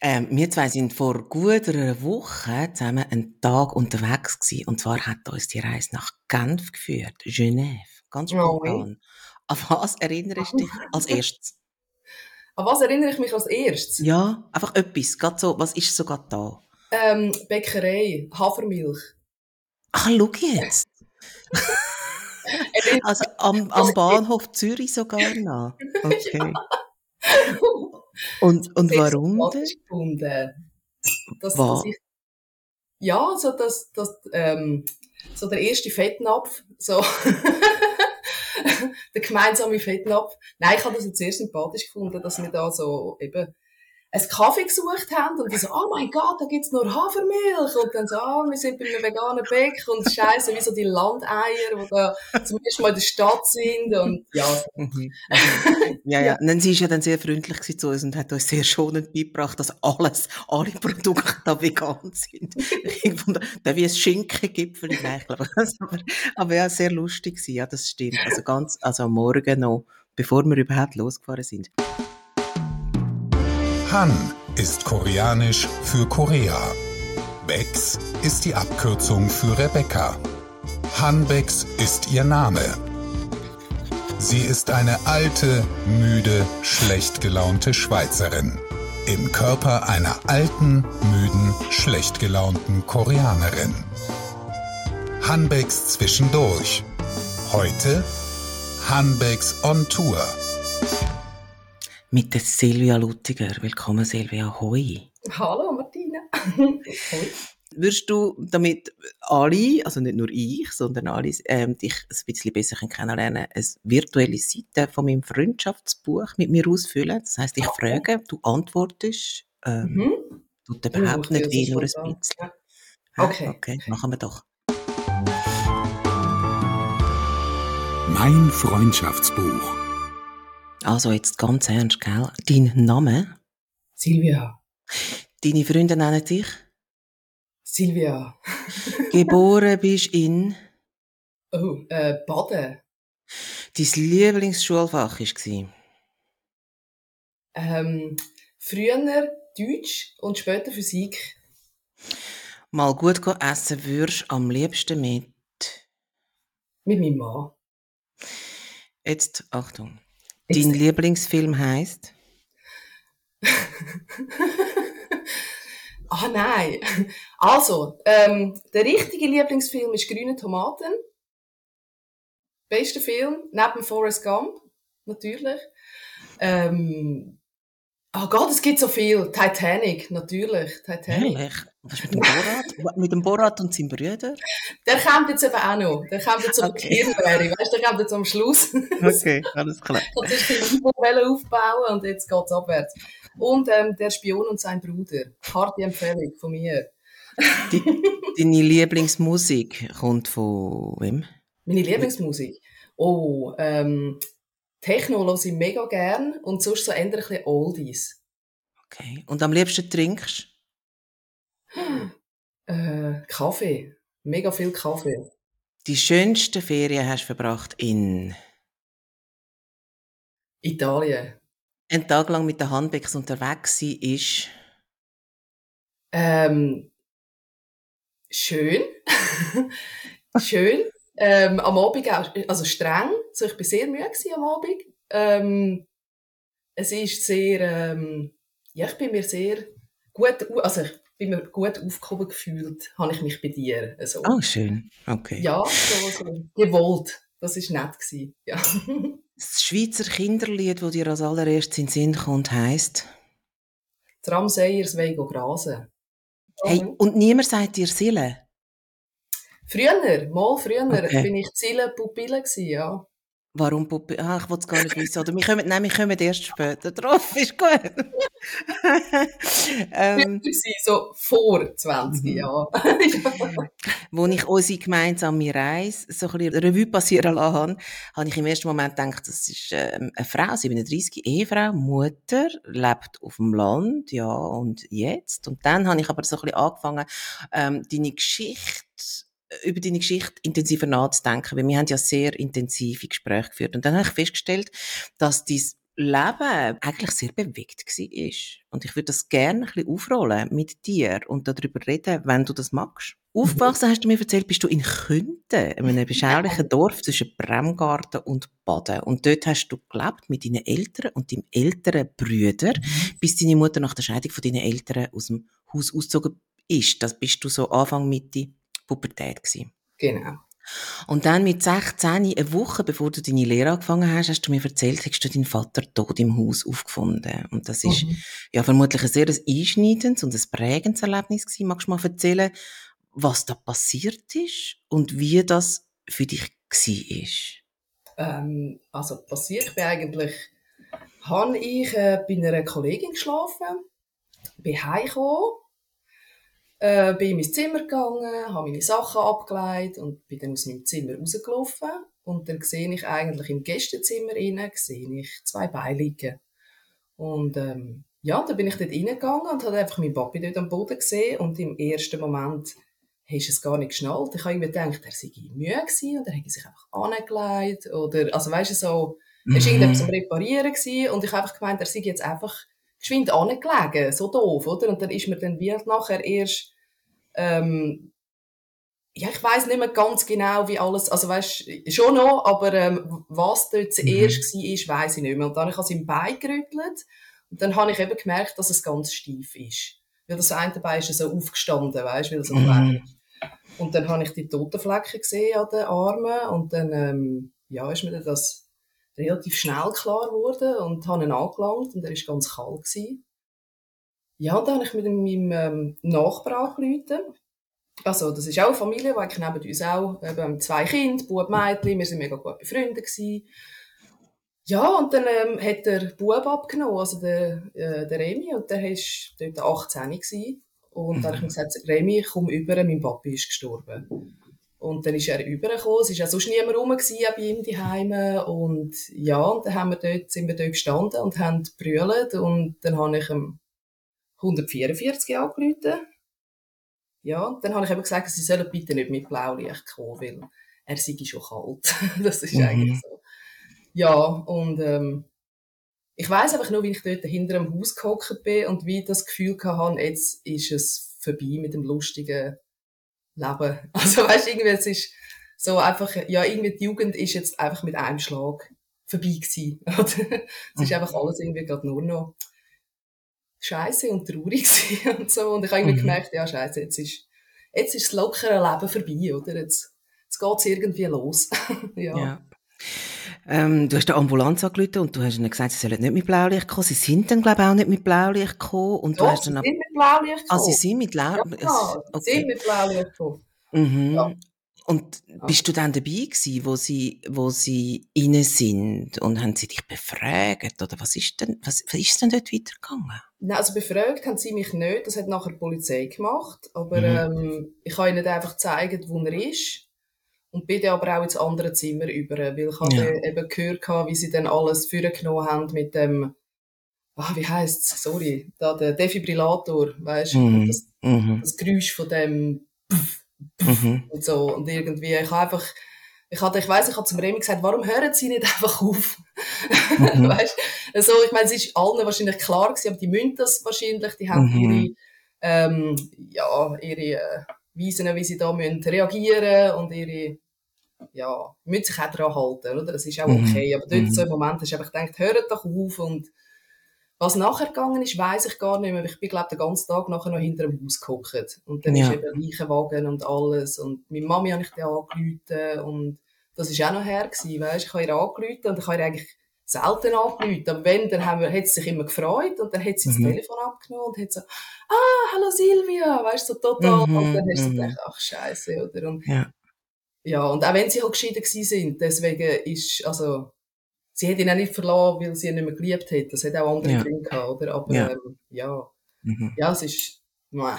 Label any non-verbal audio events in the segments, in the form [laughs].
Ähm, wir zwei sind vor gut einer Woche zusammen einen Tag unterwegs gewesen. Und zwar hat uns die Reise nach Genf geführt, Genève, ganz Oh, spontan. An was erinnerst du dich als erstes? An was erinnere ich mich als erstes? Ja, einfach etwas, gerade so, was ist so gerade da? Ähm, Bäckerei, Hafermilch. Ach, schau jetzt. [laughs] Also am, am Bahnhof Zürich sogar noch. [laughs] Okay. [laughs] Und, und warum gefunden. Dass, Was? dass ich, ja, so, dass, dass, ähm, so der erste Fettnapf, so, [laughs] der gemeinsame Fettnapf. Nein, ich habe das jetzt sehr sympathisch gefunden, dass wir da so eben einen Kaffee gesucht haben und die so, oh mein Gott, da gibt's nur Hafermilch. Und dann so, ah, wir sind bei einem veganen Bäck und scheiße, wie so die Landeier, die da zum ersten Mal in der Stadt sind und ja, Mhm. [laughs] Ja, ja. Und dann sie ist ja dann sehr freundlich zu uns und hat uns sehr schonend beigebracht, dass alles, alle Produkte da vegan sind. [laughs] Ich fand, da wie ein Schinkengipfel, ich glaube, das aber, aber ja, sehr lustig gewesen. Ja, das stimmt. Also ganz, also am Morgen noch, bevor wir überhaupt losgefahren sind. Han ist koreanisch für Korea. Bex ist die Abkürzung für Rebecca. Han Bex ist ihr Name. Sie ist eine alte, müde, schlecht gelaunte Schweizerin. Im Körper einer alten, müden, schlecht gelaunten Koreanerin. Hanbecks zwischendurch. Heute Hanbecks on Tour. Mit der Silvia Luttiger. Willkommen, Silvia. Hoi. hallo Martina. [laughs] Hoi. Würdest du, damit alle, also nicht nur ich, sondern alle, ähm, dich ein bisschen besser kennenlernen, eine virtuelle Seite von meinem Freundschaftsbuch mit mir ausfüllen? Das heisst, ich frage, du antwortest, ähm, Mhm. tut überhaupt Uh, nicht das weh, nur ein bisschen. Ja, Okay. Okay, machen wir doch. Mein Freundschaftsbuch. Also jetzt ganz ernst, gell? Dein Name? Silvia. Deine Freunde nennen dich? Silvia. [laughs] Geboren bist in... Oh, äh, Baden. Dein Lieblingsschulfach war? Ähm, früher Deutsch und später Physik. Mal gut essen würdest am liebsten mit... Mit meinem Mann. Jetzt, Achtung. Dein Lieblingsfilm heisst? [laughs] ah nein. Also, ähm, der richtige Lieblingsfilm ist Grüne Tomaten. Bester Film, neben Forrest Gump, natürlich. Ähm, oh Gott, es gibt so viel. Titanic, natürlich. Titanic. Ehrlich? Was ist mit dem Borat? [laughs] mit dem Borat und seinem Bruder? Der kommt jetzt eben auch noch. Der kommt jetzt auf Okay. die Kirnlehre. Weißt du, der kommt jetzt am Schluss. Okay, alles klar. Und ist ein Niveau aufbauen und jetzt geht's abwärts. Und ähm, der Spion und sein Bruder. Harte Empfehlung von mir. Die, deine Lieblingsmusik kommt von wem? Meine Lieblingsmusik. Oh, ähm, Techno höre ich mega gern und sonst so eher ein bisschen Oldies. Okay. Und am liebsten trinkst? [gasps] Äh, Kaffee. Mega viel Kaffee. Die schönsten Ferien hast du verbracht in... Italien. Einen Tag lang mit der Handbecks unterwegs sein ist... Ähm, schön. [laughs] schön. Ähm, am Abend auch, also streng. So, ich bin sehr müde am Abend. Ähm, es ist sehr, ähm, ja, ich bin mir sehr gut, also ich bin mir gut aufgehoben gefühlt, habe ich mich bei dir. Also, Oh, schön. Okay. Ja, so, so gewollt. Das ist nett gewesen. Ja. [laughs] Das Schweizer Kinderlied, das dir als allererstes in den Sinn kommt, heisst... Tram Seyers Wego Grasen. Hey, und niemand sagt dir Sille? Früher, mal früher, Okay. bin ich Ziele Pupille gewesen, ja. Warum Puppe? Ah, ich will es gar nicht wissen. Oder wir kommen, nein, wir kommen erst später drauf. Ist gut. [laughs] ähm, gewesen, so vor 20 Mhm. Jahren. wo ich unsere gemeinsame Reise so ein bisschen Revue passieren lassen habe, habe ich im ersten Moment gedacht, das ist ähm, eine Frau, 37, Ehefrau, Mutter, lebt auf dem Land, ja, und jetzt? Und dann habe ich aber so ein bisschen angefangen, ähm, deine Geschichte über deine Geschichte intensiver nachzudenken, weil wir haben ja sehr intensive Gespräche geführt. Und dann habe ich festgestellt, dass dein Leben eigentlich sehr bewegt war. Und ich würde das gerne ein bisschen aufrollen mit dir und darüber reden, wenn du das magst. Aufgewachsen, hast du mir erzählt, bist du in Künten, in einem beschaulichen Dorf zwischen Bremgarten und Baden. Und dort hast du gelebt mit deinen Eltern und deinem älteren Brüder, bis deine Mutter nach der Scheidung von deinen Eltern aus dem Haus ausgezogen ist. Das bist du so Anfang, Mitte Pubertät gewesen. Genau. Und dann mit 16, eine Woche bevor du deine Lehre angefangen hast, hast du mir erzählt, hast du deinen Vater tot im Haus aufgefunden. Und das ist Mhm. ja vermutlich ein sehr einschneidendes und ein prägendes Erlebnis gewesen. Magst du mal erzählen, was da passiert ist und wie das für dich war? Ähm, also passiert, bin eigentlich, habe ich äh, bei einer Kollegin geschlafen, bin heimgekommen, äh, bin in mein Zimmer gegangen, habe meine Sachen abgelegt und bin dann aus meinem Zimmer rausgelaufen. Und dann sehe ich eigentlich im Gästezimmer sehe ich zwei Beine liegen. Und ähm, ja, dann bin ich dort reingegangen und habe einfach meinen Papi dort am Boden gesehen und im ersten Moment hast es gar nicht geschnallt. Ich habe irgendwie gedacht, er sei müde gewesen und er hätte sich einfach angelegt oder, also weißt du, so, er war irgendetwas am Reparieren gewesen und ich habe einfach gemeint, er sei jetzt einfach geschwind angelegen, so doof, oder? Und dann ist mir dann wie nachher erst, ähm, ja, ich weiß nicht mehr ganz genau, wie alles, also weißt schon noch, aber ähm, was dort zuerst mhm. war, weiß ich nicht mehr. Und dann habe ich ihm Bein gerüttelt und dann habe ich eben gemerkt, dass es ganz steif ist. Weil das eine Bein ist so aufgestanden, weißt du, weil es so mhm. Und dann habe ich die Totenflecken gesehen an den Armen und dann, ähm, ja, ist mir das relativ schnell klar geworden und habe ihn angelangt und er war ganz kalt. Gewesen. Ja, und dann habe ich mit meinem ähm, Nachbar angerufen. Also, das ist auch eine Familie, weil ich neben uns auch, wir haben zwei Kinder, Bub, Mädchen, wir sind mega gut befreundet gewesen. Ja, und dann ähm, hat der Bub abgenommen, also der, äh, der Remi, und der war dort 18 gewesen. Und dann habe ich [laughs] gesagt, Remi, komm über, mein Papi ist gestorben. Und dann ist er übergekommen, es war ja sonst niemand rum gewesen, bei ihm daheim Und ja, und dann haben wir dort, sind wir dort gestanden und haben brüllt. Und dann habe ich ihm 144 angerufen. Ja, dann habe ich eben gesagt, sie sollen bitte nicht mit Blaulicht kommen, weil er sei schon kalt. [laughs] das ist mhm. eigentlich so. Ja, und ähm, ich weiß einfach nur, wie ich dort hinter dem Haus gehockt bin und wie ich das Gefühl hatte, jetzt ist es vorbei mit dem lustigen Leben. [laughs] Also weißt du, irgendwie, es ist so einfach, ja, irgendwie die Jugend ist jetzt einfach mit einem Schlag vorbei gewesen. [laughs] es ist einfach alles irgendwie gerade nur noch scheiße und traurig [laughs] und so. Und ich habe irgendwie mhm. gemerkt, ja, scheiße, jetzt ist, jetzt ist das lockere Leben vorbei, oder? Jetzt, jetzt geht es irgendwie los. [laughs] ja. ja. Ähm, du hast eine Ambulanz angerufen und du hast ihnen gesagt, sie sollen nicht mit Blaulicht kommen. Sie sind dann, glaube ich, auch nicht mit Blaulicht gekommen. Und Doch, du hast sie dann sind mit Blaulicht gekommen. Ah, sie sind mit Blaulicht Ja, okay. sie sind mit Blaulicht gekommen. Mhm. Ja. Und bist du dann dabei gewesen, wo sie, wo sie rein sind? Und haben sie dich befragt? Oder was ist denn, was, was ist denn dort weitergegangen? Nein, also befragt haben sie mich nicht. Das hat nachher die Polizei gemacht. Aber mhm. ähm, ich habe ihnen einfach gezeigt, wo er ist. Und bin dann aber auch ins andere Zimmer über, weil ich ja. eben gehört, wie sie dann alles vorgenommen haben mit dem, ah, wie heisst's, sorry, da der Defibrillator, weißt du, Mhm. das, Mhm. das Geräusch von dem Puff Mhm. und so. Und irgendwie, ich habe einfach, ich hatte, ich weiss, ich habe zum Remy gesagt, warum hören sie nicht einfach auf? Mhm. [laughs] weißt also, ich meine, es ist allen wahrscheinlich klar gewesen, aber die müssen das wahrscheinlich, die haben Mhm. ihre, ähm, ja, ihre äh, Weisen, wie sie da müssen reagieren und ihre, ja, müssen sich auch daran halten, oder? Das ist auch Mhm. okay. Aber dort, Mhm. so im Moment, hast du einfach gedacht, hört doch auf. Und was nachher gegangen ist, weiss ich gar nicht mehr. Ich bin, glaube den ganzen Tag nachher noch hinter dem Haus gehockt. Und dann Ja. ist eben Leichenwagen und alles. Und meine Mami habe ich dann angerufen. Und das ist auch noch her gewesen, weisst? Ich habe ihr angerufen und ich habe ihr eigentlich selten angerufen. Aber wenn, dann haben wir, hat sie sich immer gefreut und dann hat sie das Mhm. Telefon abgenommen und hat so, ah, hallo Silvia, weißt du, so total. Mhm, Und dann hast du mhm. gedacht, ach, Scheiße, oder? Und Ja. ja, und auch wenn sie halt geschieden gewesen sind, deswegen ist, also, sie hat ihn auch nicht verloren, weil sie ihn nicht mehr geliebt hat. Das hat auch andere Ja. Gründe gehabt, oder? Aber, Ja. ähm, ja. Mhm. Ja, es ist, meh.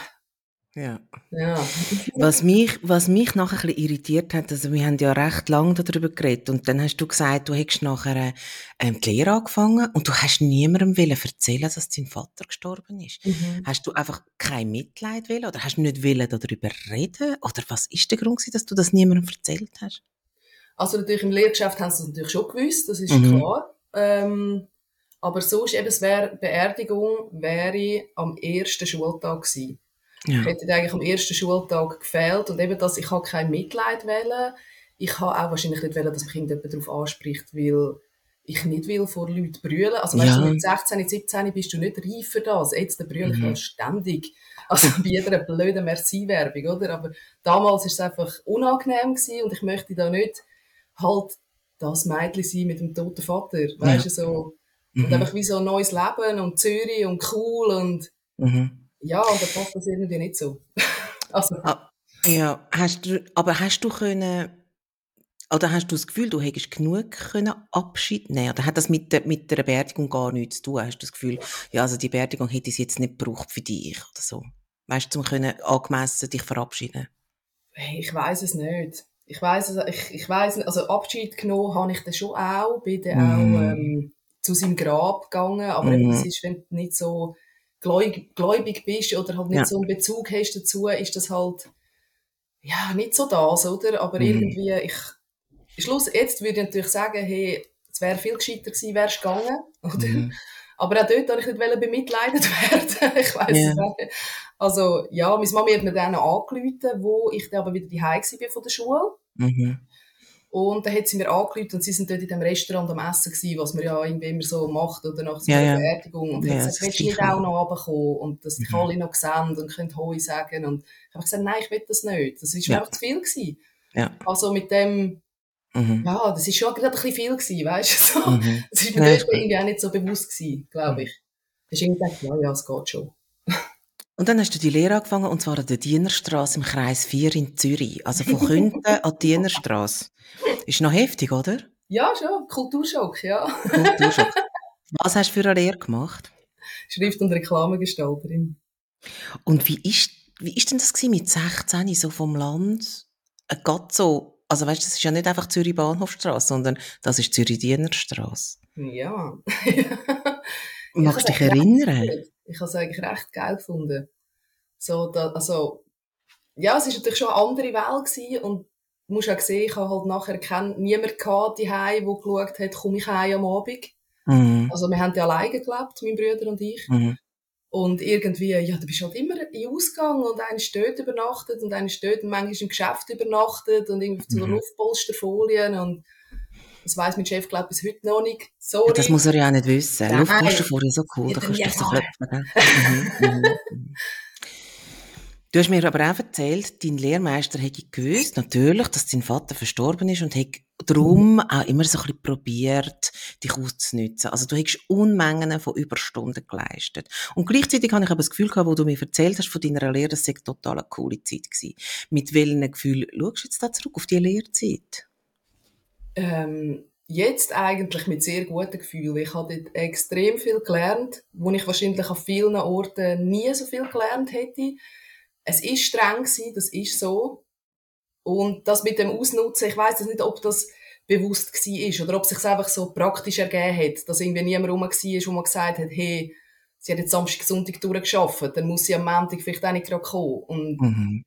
Ja. ja. Was mich, was mich nachher ein bisschen irritiert hat, also wir haben ja recht lange darüber geredet und dann hast du gesagt, du hättest nachher ähm, die Lehre angefangen und du hast niemandem wollen erzählen, dass dein Vater gestorben ist. Mhm. Hast du einfach kein Mitleid wollen oder hast du nicht wollen darüber reden oder was ist der Grund dass du das niemandem erzählt hast? Also natürlich im Lehrgeschäft haben sie es natürlich schon gewusst, das ist Mhm. klar. Ähm, Aber sonst eben, es wäre, Beerdigung wäre am ersten Schultag gewesen. Ja. Ich hätte eigentlich am ersten Schultag gefehlt und eben, dass ich habe kein Mitleid wählen. Ich habe auch wahrscheinlich nicht wählen, dass mich irgendjemand darauf anspricht, weil ich nicht will vor Leuten brüllen. Also, weißt ja. du, mit 16, 17 bist du nicht reif für das. Jetzt brülle ich mhm. ständig. Also, bei jeder blöden Merci-Werbung, oder? Aber damals war es einfach unangenehm gewesen und ich möchte da nicht halt das Mädchen sein mit dem toten Vater. Weißt du, so. Mhm. Und einfach wie so ein neues Leben und Zürich und cool und, mhm. Ja, und dann passt das irgendwie nicht so. [laughs] also. Ah, ja, hast du, aber hast du können, oder hast du das Gefühl, du hättest genug können Abschied nehmen Oder hat das mit der, mit der Beerdigung gar nichts zu tun? Hast du das Gefühl, ja, also die Beerdigung hätte es jetzt nicht gebraucht für dich oder so? Weißt du, um können angemessen dich verabschieden? Hey, ich weiß es nicht. Ich weiß es, ich, ich weiß also Abschied genommen habe ich dann schon auch, bin dann mm. auch ähm, zu seinem Grab gegangen, aber mm. es ist, nicht so gläubig, gläubig bist oder halt nicht ja. so einen Bezug hast dazu, ist das halt ja nicht so das, oder? Aber mm. irgendwie, ich Schluss, jetzt würde ich natürlich sagen, hey, es wäre viel gescheiter gewesen, wärst gegangen, [laughs] oder? Mhm. Aber auch dort wollte ich nicht bemitleidet [laughs] werden. ich yeah. es nicht. Also, ja, meine Mama hat mir dann angerufen, wo ich dann aber wieder die war von der Schule. Mhm. Und dann hat sie mir angerufen und sie sind dort in dem Restaurant am Essen gewesen, was man ja irgendwie immer so macht oder nach so einer ja, Beerdigung. Und ja, hat gesagt, willst du nicht auch noch runterkommen und dass dich mhm. alle noch sehen und können Hoi sagen. Und ich habe gesagt, nein, ich will das nicht. Das war ja. einfach zu viel gewesen. Ja. Also mit dem, Mhm. Ja, das war schon gerade ein bisschen viel gewesen, weißt du? So. [laughs] Mhm. Das war mir ja, irgendwie auch nicht so bewusst gewesen, glaube ich. Da hast irgendwie gedacht, ja, ja, es geht schon. Und dann hast du die Lehre angefangen, und zwar an der Dienerstraße im Kreis 4 in Zürich. Also von Künden an die Dienerstraße. Ist noch heftig, oder? Ja, schon. Kulturschock, ja. Kulturschock. [laughs] Was hast du für eine Lehre gemacht? Schrift- und Reklamegestalterin. Und wie ist, wie ist denn das gewesen mit 16 so vom Land? Äh, Gott so also weißt, das ist ja nicht einfach Zürich Bahnhofstraße, sondern das ist Zürich Dienerstraße. Ja. [laughs] Magst du dich erinnern? Ich habe es eigentlich recht geil gefunden. So, da, also, ja, es war natürlich schon eine andere Welt gewesen und du musst auch sehen, ich habe halt nachher kein, niemand gehabt, die der geschaut hat, komme ich heim am Abend. Mhm. Also wir haben ja alleine gelebt, mein Bruder und ich. Mhm. Und irgendwie, ja, du bist halt immer in Ausgang und einer steht übernachtet und einer steht und manchmal im Geschäft übernachtet und irgendwie zu mhm. Luftpolsterfolien und das weiss mein Chef, glaube bis heute noch nicht. Sorry. Das muss er ja auch nicht wissen. Luftpolsterfolien so cool, da kannst du dich so klopfen. Mhm, mhm, mhm. Du hast mir aber auch erzählt, dein Lehrmeister hätte gewusst, natürlich, dass dein Vater verstorben ist und hätte darum auch immer so ein bisschen probiert, dich auszunutzen. Also du hast Unmengen von Überstunden geleistet. Und gleichzeitig habe ich aber das Gefühl gehabt, wo du mir erzählt hast von deiner Lehre, das sei total eine coole Zeit gewesen. Mit welchem Gefühl schaust du jetzt da zurück auf die Lehrzeit? Ähm, jetzt eigentlich mit sehr guten Gefühlen. Ich habe dort extrem viel gelernt, wo ich wahrscheinlich an vielen Orten nie so viel gelernt hätte es ist streng gewesen, das ist so. Und das mit dem Ausnutzen, ich weiß nicht, ob das bewusst war oder ob es sich einfach so praktisch ergeben hat, dass irgendwie niemand rum war, wo man gesagt hat, hey, sie hat jetzt Samstag, Sonntag durchgeschafft, dann muss sie am Montag vielleicht auch nicht gerade kommen. Und mhm.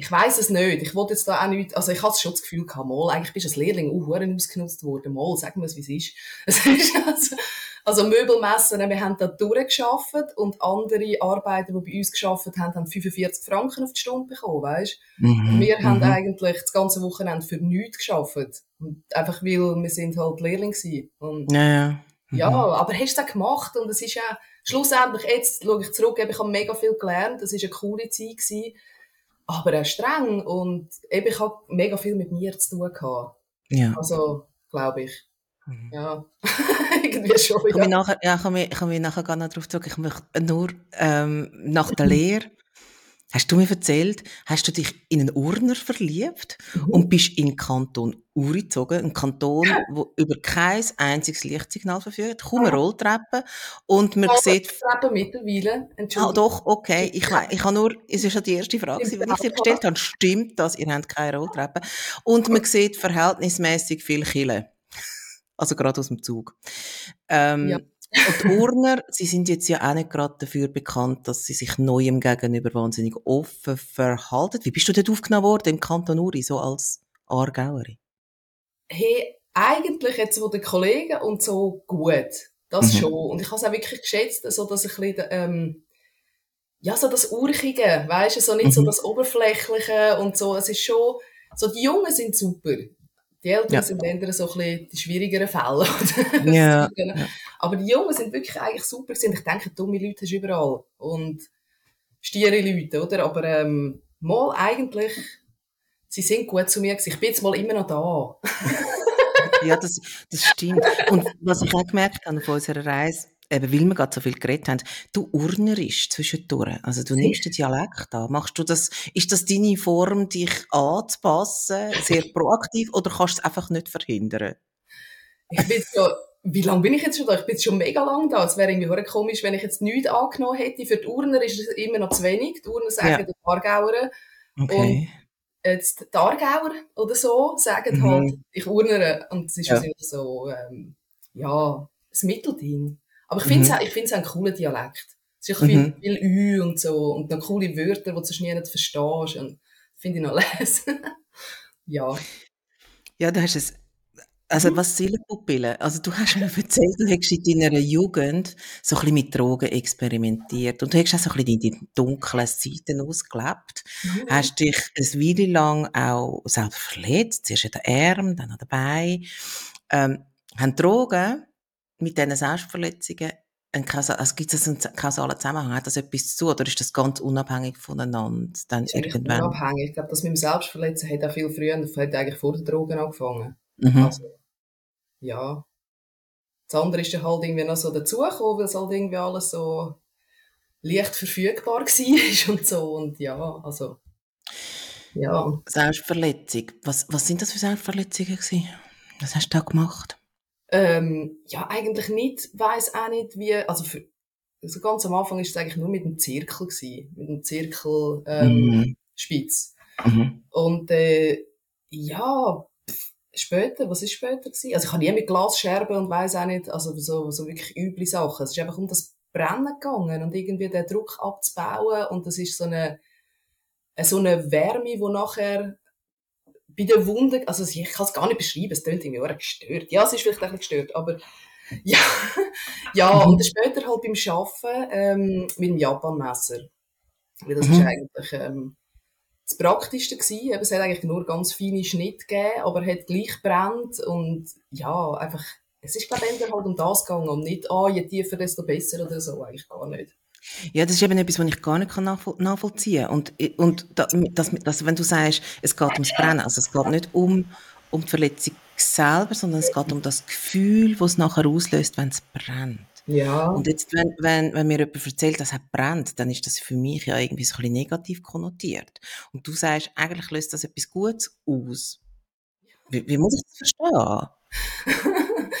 Ich weiß es nicht. Ich wollte jetzt da auch nicht, also ich hatte schon das Gefühl gehabt, mal, eigentlich bist du als Lehrling auch ausgenutzt worden, mal, sagen wir es, wie es ist. [laughs] Es ist also, also Möbelmessen, wir haben da durchgeschafft und andere Arbeiter, die bei uns geschafft haben, haben 45 Franken auf die Stunde bekommen, weißt? Mhm. Wir mhm. haben eigentlich das ganze Wochenende für nichts geschafft. Einfach weil wir sind halt Lehrling waren. Und ja, ja. Mhm. ja, aber hast du das gemacht und es ist ja, schlussendlich, jetzt schaue ich zurück, ich habe mega viel gelernt, das war eine coole Zeit gewesen, aber auch streng und eben, ich habe mega viel mit mir zu tun gehabt. Ja. Also, glaube ich. Mhm. Ja, [laughs] irgendwie schon. Ja. Ich nachher, ja, kann mich, kann mich nachher gar nicht darauf zurück. Ich möchte nur ähm, nach der Lehre, hast du mir erzählt, hast du dich in einen Urner verliebt mhm. und bist in den Kanton Uri gezogen, ein Kanton, [laughs] wo über kein einziges Lichtsignal verfügt, kaum eine Rolltreppe und man oh, sieht... Rolltreppe mittlerweile, Entschuldigung. Ah, doch, okay. Ich, ich habe nur, es ist ja die erste Frage, die ich dir gestellt habe. Stimmt das, ihr habt keine Rolltreppe? Und man sieht verhältnismäßig viel Kille. Also gerade aus dem Zug. Ähm, ja. Und die Urner, sie sind jetzt ja auch nicht gerade dafür bekannt, dass sie sich Neuem gegenüber wahnsinnig offen verhalten. Wie bist du dort aufgenommen worden im Kanton Uri, so als Aargauerin? Hey, eigentlich jetzt von den Kollegen und so gut. Das mhm. schon. Und ich habe es auch wirklich geschätzt, so dass ich ein bisschen, ähm, ja, so das Urchige, weißt du, so nicht mhm. so das Oberflächliche und so. Es ist schon, so die Jungen sind super. Die Eltern ja. sind eher so ein bisschen die schwierigeren Fälle. [laughs] ja. Aber die Jungen sind wirklich eigentlich super gewesen. Ich denke, dumme Leute hast du überall. Und stiere Leute, oder? Aber, ähm, mal eigentlich, sie sind gut zu mir gewesen. Ich bin jetzt mal immer noch da. ja, das, das stimmt. Und was ich auch gemerkt habe auf unserer Reise, eben weil wir gerade so viel geredet haben, du urnerisch zwischendurch. Also du nimmst den Dialekt an. Machst du das, ist das deine Form, dich anzupassen, sehr proaktiv, oder kannst du es einfach nicht verhindern? Ich bin so, wie lange bin ich jetzt schon da? Ich bin jetzt schon mega lang da. Es wäre irgendwie komisch, wenn ich jetzt nichts angenommen hätte. Für die Urner ist es immer noch zu wenig. Die Urner sagen ja. die Aargauer. Okay. Und jetzt die Aargauer oder so sagen mhm. halt, ich urnere. Und es ist ja. so, ähm, ja, das Mittelding. Aber ich finde es mhm. ich find's ein cooler Dialekt. Es ist viel, mhm. viel Ü und so und noch coole Wörter, die du sonst nie nicht verstehst. Und finde ich noch [laughs] lesen. ja. Ja, du hast es. Also, mhm. was Seelenpupillen? Also, du hast mir erzählt, du hättest in deiner Jugend so ein bisschen mit Drogen experimentiert. Und du hast auch so ein bisschen in die dunklen Seiten ausgelebt. Mhm. Hast dich eine Weile lang auch selber verletzt. Zuerst an den Arm, dann an den Beinen. Ähm, haben Drogen mit diesen Selbstverletzungen ein also gibt es einen kausalen Zusammenhang? Hat das etwas zu oder ist das ganz unabhängig voneinander? Dann ist irgendwann? unabhängig. Ich glaube, das mit dem Selbstverletzen hat auch viel früher, hat eigentlich vor den Drogen angefangen. Mhm. Also, ja. Das andere ist dann halt irgendwie noch so dazugekommen, weil es halt irgendwie alles so leicht verfügbar [laughs] war und so. Und ja, also, ja. Selbstverletzung. Was, was sind das für Selbstverletzungen gewesen? Was hast du da gemacht? Ähm, ja, eigentlich nicht, weiß auch nicht, wie, also für, also ganz am Anfang ist es eigentlich nur mit dem Zirkel gewesen, mit dem Zirkel, ähm, mhm. Spitz. Mhm. Und, äh, ja, pff, später, was ist später gewesen? Also ich habe nie mit Glasscherben und weiß auch nicht, also so, so wirklich üble Sachen. Es ist einfach um das Brennen gegangen und irgendwie den Druck abzubauen und das ist so eine, so eine Wärme, die nachher bei der Wunde, also ich kann es gar nicht beschreiben, es klingt irgendwie auch gestört. Ja, es ist vielleicht ein bisschen gestört, aber [laughs] ja, ja mhm. und später halt beim Arbeiten ähm, mit dem Japanmesser. Weil das mhm. ist eigentlich ähm, das Praktischste gewesen. Eben, es hat eigentlich nur ganz feine Schnitte gegeben, aber hat gleich brennt und ja, einfach, es ist glaube ich halt um das gegangen und nicht, ah, je tiefer, desto besser oder so, eigentlich gar nicht. Ja, das ist eben etwas, was ich gar nicht nachvoll nachvollziehen kann. Und, und das, das, wenn du sagst, es geht ums Brennen, also es geht nicht um, um die Verletzung selber, sondern es geht um das Gefühl, das es nachher auslöst, wenn es brennt. Ja. Und jetzt, wenn, wenn, wenn mir jemand erzählt, dass es brennt, dann ist das für mich ja irgendwie so ein bisschen negativ konnotiert. Und du sagst, eigentlich löst das etwas Gutes aus. Wie, wie muss ich das verstehen? [laughs]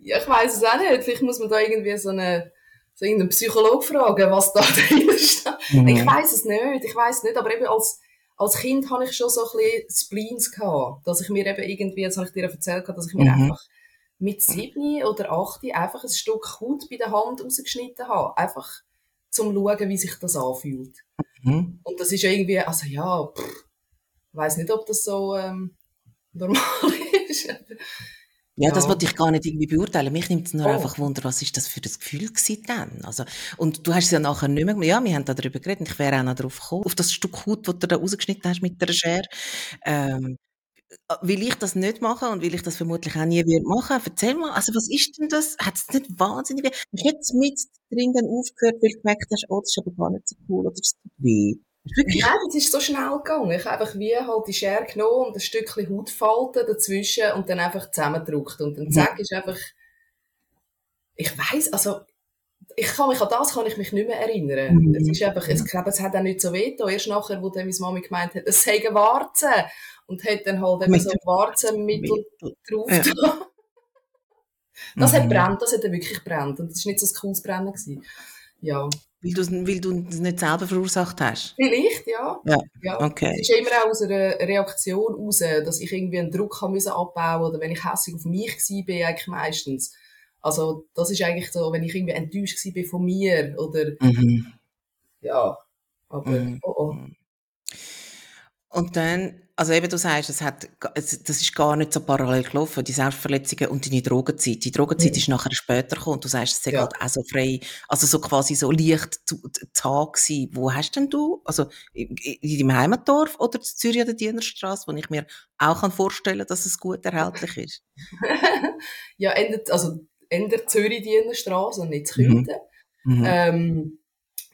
ja, ich weiß es auch nicht. Vielleicht muss man da irgendwie so eine so irgendeinen Psychologen fragen, was da [laughs] drin steht. Mhm. Ich weiß es nicht, ich weiß nicht, aber eben als, als Kind hatte ich schon so ein bisschen Spleens gehabt, dass ich mir eben irgendwie, jetzt habe ich dir erzählt, dass ich mir mhm. einfach mit sieben oder acht einfach ein Stück Haut bei der Hand rausgeschnitten habe. Einfach zum schauen, wie sich das anfühlt. Mhm. Und das ist irgendwie, also ja, pff, ich weiss nicht, ob das so ähm, normal [laughs] ist. Ja, das wollte ich gar nicht irgendwie beurteilen. Mich nimmt es nur oh. einfach Wunder, was ist das für das Gefühl gewesen dann? Also, und du hast es ja nachher nicht mehr, ja, wir haben da darüber geredet, ich wäre auch noch drauf gekommen, auf das Stück Haut, das du da rausgeschnitten hast mit der Schere. Ähm, will ich das nicht machen und will ich das vermutlich auch nie wieder machen, erzähl mal, also was ist denn das? Hat es nicht wahnsinnig weh? Ich hätte mit drin dann aufgehört, weil du gemerkt hast, oh, das ist aber gar nicht so cool oder es tut weh. Ja, das ist so schnell gegangen. Ich habe einfach wie halt die Schere genommen und ein Stückchen Hautfalten dazwischen und dann einfach zusammengedrückt. Und dann zack, ist einfach, ich weiss, also, ich kann mich an das kann ich mich nicht mehr erinnern. Mhm. Es ist einfach, ich glaube, es hat auch nicht so weh Erst nachher, wo dann meine Mami gemeint hat, es sei Warzen. Und hat dann halt eben mit so Warzenmittel drauf ja. Das mhm. hat brennt, das hat wirklich brennt. Und das war nicht so ein cooles Brennen. Gewesen. Ja. Weil, weil du es nicht selber verursacht hast? Vielleicht, ja. Ja, ja. okay. Es ist immer auch aus einer Reaktion heraus, dass ich irgendwie einen Druck haben müssen abbauen oder wenn ich hässlich auf mich war, eigentlich meistens. Also das ist eigentlich so, wenn ich irgendwie enttäuscht war von mir oder mhm. ja, aber mhm. oh, oh. Und dann, also eben du sagst, es hat, das ist gar nicht so parallel gelaufen, die Selbstverletzungen und deine Drogenzeit. Die Drogenzeit mhm. ist nachher später gekommen und du sagst, es ist ja. halt auch so frei, also so quasi so leicht zu, Tag gewesen. Wo hast denn du, also in, in deinem Heimatdorf oder in Zürich an der Dienerstraße, wo ich mir auch kann vorstellen dass es gut erhältlich ist? [laughs] ja, endet, also endet Zürich Dienerstraße und nicht zu Künden. Mhm. Mhm. Ähm,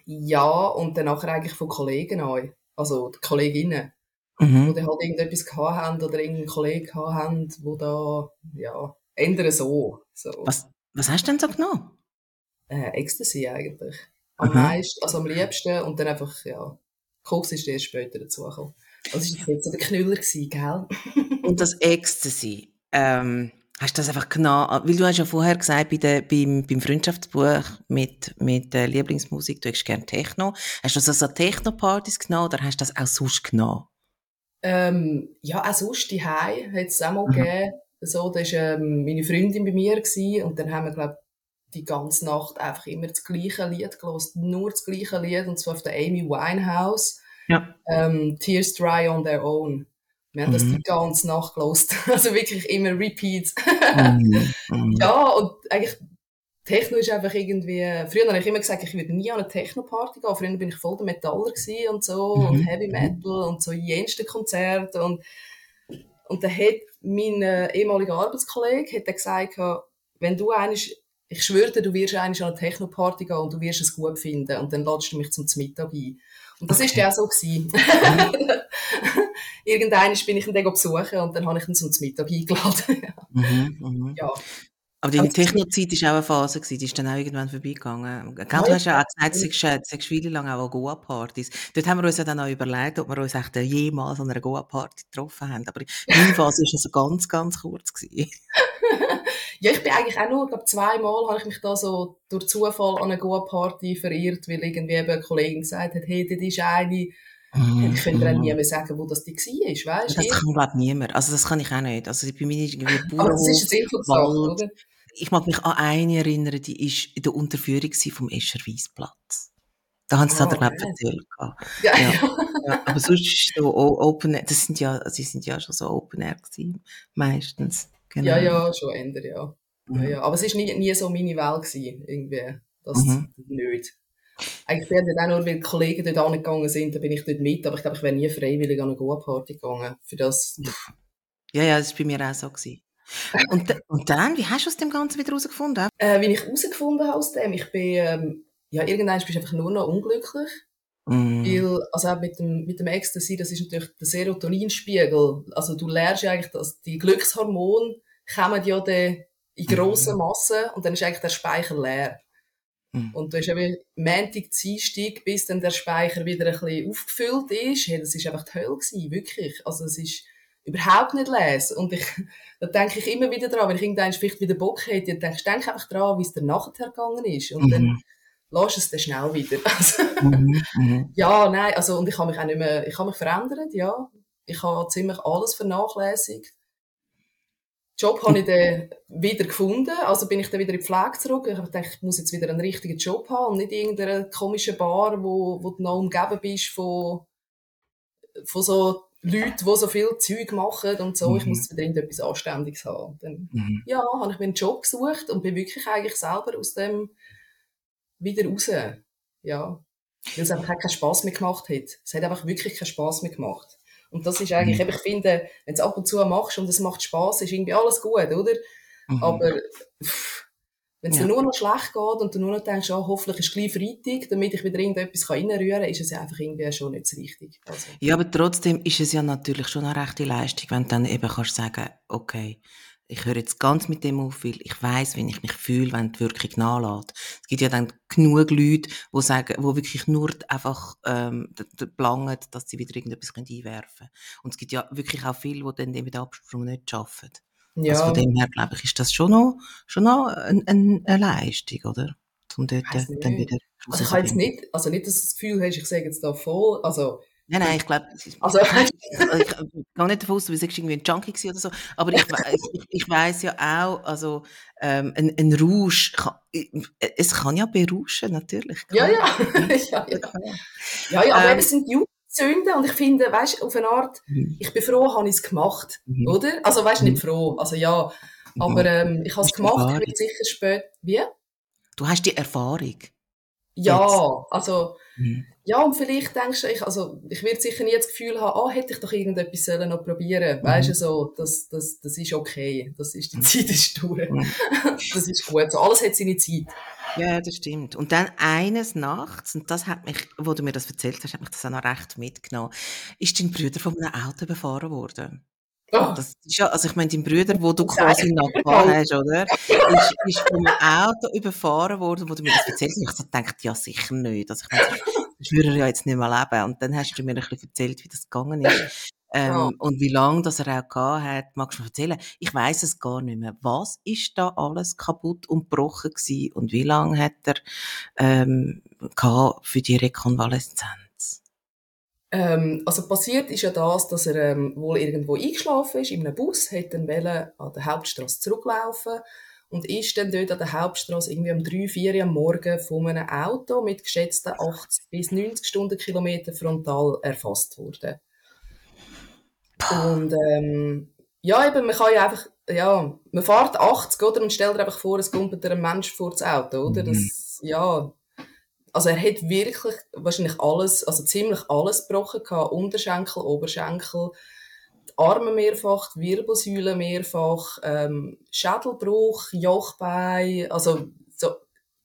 ja, und dann nachher eigentlich von Kollegen an, also Kolleginnen mhm. wo die halt irgendetwas gehabt haben oder irgendeinen Kollegen gehabt haben, wo da, ja, ändern so. so. Was, was hast du denn so genommen? Äh, Ecstasy eigentlich. Am mhm. meisten, also am liebsten und dann einfach, ja, Koks ist erst später dazugekommen. Also das war jetzt so der Knüller, gewesen, gell? [laughs] und das Ecstasy, ähm, Hast du das einfach genau, weil du hast ja vorher gesagt, bei der, beim, beim Freundschaftsbuch mit, mit der Lieblingsmusik, du hast gerne Techno. Hast du das also Techno-Partys genommen oder hast du das auch sonst genommen? Ähm, ja, auch sonst die hat es auch mal mhm. gegeben. So, da war ähm, meine Freundin bei mir gewesen, und dann haben wir, glaube die ganze Nacht einfach immer das gleiche Lied gelost, nur das gleiche Lied, und zwar auf der Amy Winehouse. Ja. Ähm, Tears Dry on Their Own. Wir haben mhm. das die ganze Nacht gelost. [laughs] Also wirklich immer Repeats. mhm. [laughs] Mhm. Ja, und eigentlich Techno ist einfach irgendwie, früher habe ich immer gesagt, ich würde nie an eine Techno-Party gehen. Früher bin ich voll der Metaller und so mhm. und Heavy Metal und so jenste Konzerte und, und dann hat mein äh, ehemaliger Arbeitskollege hat gesagt, wenn du eines, ich schwöre dir, du wirst eines an eine Techno-Party gehen und du wirst es gut finden und dann ladest du mich zum Mittag ein. Und das okay. ist ja auch so gewesen. [laughs] Irgendwann bin ich ihn dann besuchen und dann habe ich ihn zum Mittag eingeladen. [laughs] mhm, mhm. Ja. Aber deine Techno-Zeit war auch eine Phase, gewesen, die ist dann auch irgendwann vorbeigegangen. Gell, du hast ja auch gesagt, du sagst viele lang auch an Goa-Partys. Dort haben wir uns ja dann auch überlegt, ob wir uns echt jemals an einer Goa-Party getroffen haben. Aber meine Phase war also ganz, ganz kurz. Gewesen. [laughs] ja, ich bin eigentlich auch nur, glaube zweimal habe ich mich da so durch Zufall an eine Goa-Party verirrt, weil irgendwie eben eine Kollegin gesagt hat, hey, das ist eine, Mm, ich könnte mm. nie mehr sagen, wo das die war, weißt Das kann, glaube niemand. Also, das kann ich auch nicht. Also, bei mir ist irgendwie Bauernhof, Aber das ist Sache, oder? Ich mag mich an eine erinnern, die ist in der Unterführung vom Escher Weissplatz. Da haben sie oh, glaube ich, erzählt. [laughs] Ja, ja. ja. Aber sonst ist so Open Air, das sind ja, sie sind ja schon so Open Air gewesen, meistens. Genau. Ja, ja, schon ändern, ja. Mhm. ja, ja. Aber es war nie, nie so meine Welt gewesen, irgendwie. Das mhm. nicht. Eigentlich bin ich auch nur, weil die Kollegen dort angegangen sind, da bin ich dort mit, aber ich glaube, ich wäre nie freiwillig an eine Goa-Party gegangen. Für das. Ja, ja, das war bei mir auch so. Gewesen. Und, und dann, wie hast du aus dem Ganzen wieder herausgefunden? Äh, wie ich herausgefunden habe aus dem, ich bin, ähm, ja, irgendwann bist du einfach nur noch unglücklich. Mm. Weil, also auch mit dem, mit dem Ecstasy, das ist natürlich der Serotoninspiegel. Also du lernst ja eigentlich, dass die Glückshormone kommen ja dann in grossen mm. Massen und dann ist eigentlich der Speicher leer. Mm. Und du hast eben Montag, Dienstag, bis dann der Speicher wieder ein bisschen aufgefüllt ist. Hey, das ist einfach die Hölle gewesen, wirklich. Also es ist, überhaupt nicht lese. Und ich, [laughs] da denke ich immer wieder dran, wenn ich irgendwann vielleicht wieder Bock hätte, dann denke ich denk einfach dran, wie es dann nachher gegangen ist. Und mhm. dann lass es dann schnell wieder. [laughs] Also, mhm. Mhm. Ja, nein, also, und ich habe mich auch nicht mehr, ich habe mich verändert, ja. Ich habe ziemlich alles vernachlässigt. Job habe ich dann wieder gefunden, also bin ich dann wieder in die Pflege zurück. Ich habe gedacht, ich muss jetzt wieder einen richtigen Job haben und nicht irgendeine komische Bar, wo, wo du noch umgeben bist von, von so Leute, die so viel Zeug machen und so, mhm. ich muss wieder irgendetwas Anständiges haben. Dann, mhm. ja, habe ich mir einen Job gesucht und bin wirklich eigentlich selber aus dem wieder raus. Ja. Weil es einfach keinen Spass mehr gemacht hat. Es hat einfach wirklich keinen Spass mehr gemacht. Und das ist eigentlich, mhm. ich finde, wenn du es ab und zu machst und es macht Spass, ist irgendwie alles gut, oder? Mhm. Aber, pff, wenn es ja. dir nur noch schlecht geht und du nur noch denkst, oh, hoffentlich ist es gleich Freitag, damit ich wieder irgendetwas reinrühren kann, ist es einfach irgendwie schon nicht so richtig. Also. Ja, aber trotzdem ist es ja natürlich schon eine rechte Leistung, wenn du dann eben kannst sagen, okay, ich höre jetzt ganz mit dem auf, weil ich weiß, wie ich mich fühle, wenn die Wirkung nachlässt. Es gibt ja dann genug Leute, die sagen, die wirklich nur einfach ähm, planen, dass sie wieder irgendetwas einwerfen können. Und es gibt ja wirklich auch viele, die dann den Absprung nicht schaffen. Ja. Also von dem her, glaube ich, ist das schon noch, schon noch eine, eine, eine Leistung, oder? Um dort dann wieder also ich habe jetzt nicht, also nicht, dass du das Gefühl hast, ich sage jetzt da voll, also Nein, nein, ich glaube, also, [laughs] also, ich gehe nicht davon aus, du bist irgendwie ein Junkie oder so, aber ich, ich, ich weiss ja auch, also ähm, ein, ein Rausch, kann, es kann ja berauschen, natürlich. Ja, [laughs] ja. ja, ja. ja, ja, aber ähm, es sind Jugendliche zünden und ich finde, weißt, auf eine Art, Mhm. ich bin froh, habe ich es gemacht, Mhm. oder? Also weißt, nicht Mhm. froh, also ja, Mhm. aber ähm, ich habe es gemacht, ich werde sicher spät, wie? Du hast die Erfahrung. Ja, also Mhm. Ja, und vielleicht denkst du, ich, also, ich werde sicher nie das Gefühl haben, ah, hätte ich doch irgendetwas sollen noch probieren. Mhm. Weißt du, so, das, das, das ist okay. Das ist, die Mhm. Zeit ist durch. Mhm. [laughs] Das ist gut. So, alles hat seine Zeit. Ja, das stimmt. Und dann eines Nachts, und das hat mich, wo du mir das erzählt hast, hat mich das auch noch recht mitgenommen, ist dein Bruder von einem Auto überfahren worden. Oh, Das ist ja, also ich meine, dein Bruder, wo du quasi ich mal. [laughs] hast, oder? Ist, ist von einem Auto überfahren worden, wo du mir das erzählt hast. Ich so gedacht, ja, sicher nicht. Also ich meine, sonst würde er ja jetzt nicht mehr leben. Und dann hast du mir ein bisschen erzählt, wie das gegangen ist. Ähm, Ja. Und wie lange das er auch gehabt hat. Magst du mir erzählen? Ich weiß es gar nicht mehr. Was ist da alles kaputt und gebrochen gewesen? Und wie lange hat er ähm, gehabt für die Rekonvaleszenz? Ähm, also passiert ist ja das, dass er ähm, wohl irgendwo eingeschlafen ist in einem Bus, hat dann wollen an der Hauptstraße zurücklaufen und ist dann dort an der Hauptstraße irgendwie um 3, 4 Uhr am Morgen von einem Auto mit geschätzten 80 bis 90 Stundenkilometer frontal erfasst worden. Und ähm, ja, eben, man kann ja einfach, ja, man fährt 80, oder? Und stellt dir einfach vor, es kommt ein Mensch vor das Auto, oder? Mhm. Das, ja, also er hat wirklich wahrscheinlich alles, also ziemlich alles gebrochen gehabt. Unterschenkel, Oberschenkel, die Arme mehrfach, die Wirbelsäule mehrfach, ähm, Schädelbruch, Jochbein, also so,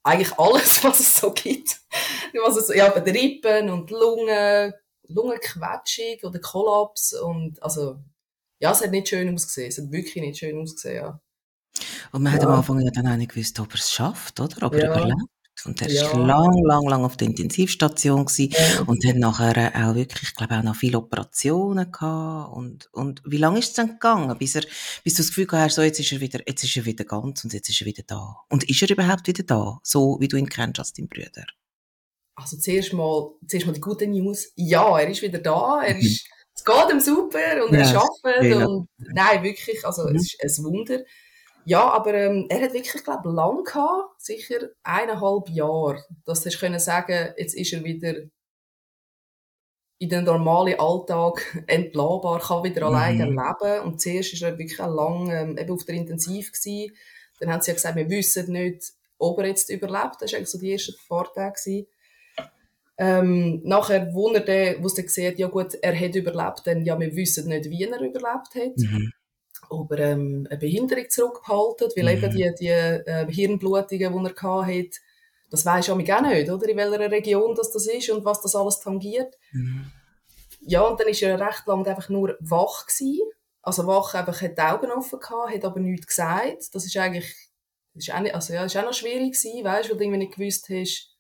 eigentlich alles, [laughs] was es so gibt. Was es, ja, die Rippen und Lungen, Lungenquetschung oder Kollaps und, also, ja, es hat nicht schön ausgesehen. Es hat wirklich nicht schön ausgesehen, ja. Und man hat am Ja. Anfang ja dann auch nicht gewusst, ob er es schafft, oder? Ob er Ja. überlebt. Und er Ja. war lang, lang, lang auf der Intensivstation gewesen Ja. und hat nachher auch wirklich, ich glaube auch noch viele Operationen gehabt. Und, und wie lange ist es dann gegangen, bis er, bis du das Gefühl gehabt hast, so, jetzt ist er wieder, jetzt ist er wieder ganz und jetzt ist er wieder da. Und ist er überhaupt wieder da? So, wie du ihn kennst als dein Bruder? Also zuerst mal, zuerst mal die gute News. Ja, er ist wieder da. Er Mhm. ist, es geht ihm super und er Ja, arbeitet schön. und, nein, wirklich, also Mhm. es ist ein Wunder. Ja, aber ähm, er hat wirklich, glaube lang gehabt, sicher eineinhalb Jahre, dass du können sagen, jetzt ist er wieder in den normalen Alltag [laughs] entladbar, kann wieder Mhm. alleine leben. Und zuerst ist er wirklich lang ähm, eben auf der Intensiv gewesen. Dann haben sie ja gesagt, wir wissen nicht, ob er jetzt überlebt. Das war eigentlich so die ersten paar Tage. Gewesen. Ähm, nachher, wo er dann, wo dann sieht, ja gut, er hat überlebt, dann, ja, wir wissen nicht, wie er überlebt hat. Mhm. Ob er ähm, eine Behinderung zurückbehalten, weil Mhm. eben die, die äh, Hirnblutungen, die er gehabt hat, das weisst du auch nicht, oder? In welcher Region das, das ist und was das alles tangiert. Mhm. Ja, und dann ist er recht lange einfach nur wach gewesen. Also wach einfach, hat die Augen offen gehabt, hat aber nichts gesagt. Das ist eigentlich, das ist auch, nicht, also ja, ist auch noch schwierig gewesen, weißt, weil du irgendwie nicht gewusst hast,